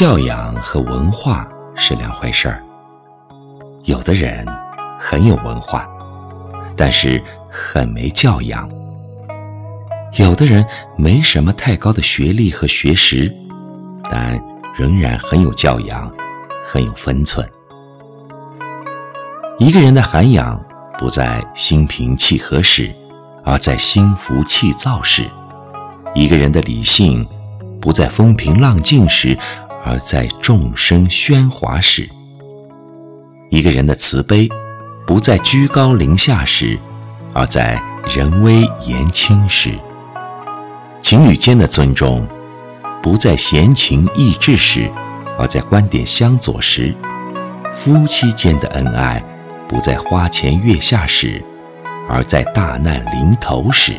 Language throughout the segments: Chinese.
教养和文化是两回事儿。有的人很有文化，但是很没教养；有的人没什么太高的学历和学识，但仍然很有教养，很有分寸。一个人的涵养不在心平气和时，而在心浮气躁时；一个人的理性不在风平浪静时，而在众生喧哗时；一个人的慈悲不在居高临下时，而在人微言轻时；情侣间的尊重不在闲情逸致时，而在观点相左时；夫妻间的恩爱不在花前月下时，而在大难临头时。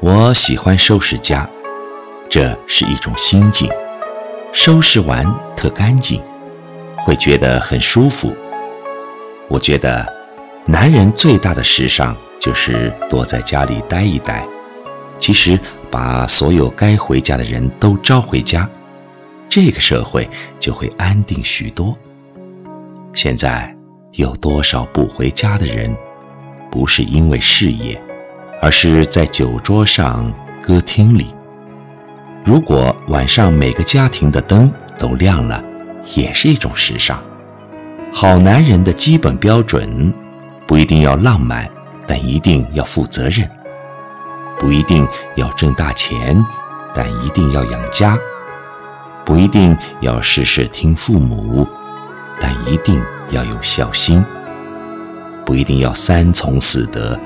我喜欢收拾家，这是一种心境。收拾完特干净，会觉得很舒服。我觉得，男人最大的时尚就是多在家里待一待。其实，把所有该回家的人都招回家，这个社会就会安定许多。现在有多少不回家的人，不是因为事业，而是在酒桌上、歌厅里。如果晚上每个家庭的灯都亮了，也是一种时尚。好男人的基本标准，不一定要浪漫，但一定要负责任；不一定要挣大钱，但一定要养家；不一定要事事听父母，但一定要有孝心；不一定要三从四德，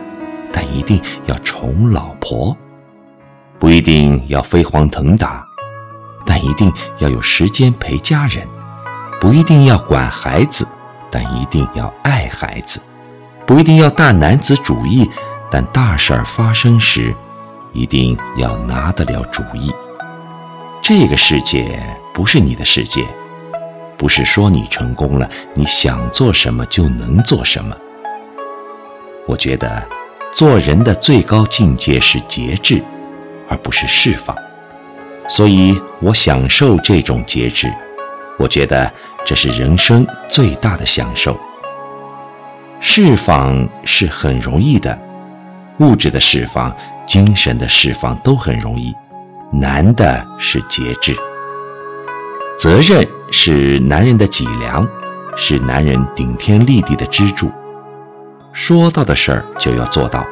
但一定要宠老婆。不一定要飞黄腾达，但一定要有时间陪家人；不一定要管孩子，但一定要爱孩子；不一定要大男子主义，但大事儿发生时，一定要拿得了主意。这个世界不是你的世界，不是说你成功了，你想做什么就能做什么。我觉得，做人的最高境界是节制。而不是释放，所以我享受这种节制。我觉得这是人生最大的享受。释放是很容易的，物质的释放、精神的释放都很容易，难的是节制。责任是男人的脊梁，是男人顶天立地的支柱。说到的事儿就要做到，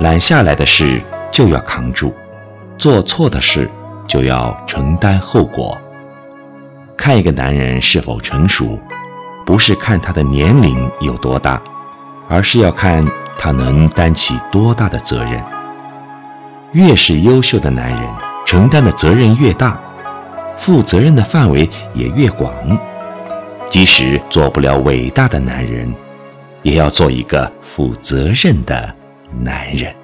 揽下来的事就要扛住。做错的事就要承担后果。看一个男人是否成熟，不是看他的年龄有多大，而是要看他能担起多大的责任。越是优秀的男人，承担的责任越大，负责任的范围也越广。即使做不了伟大的男人，也要做一个负责任的男人。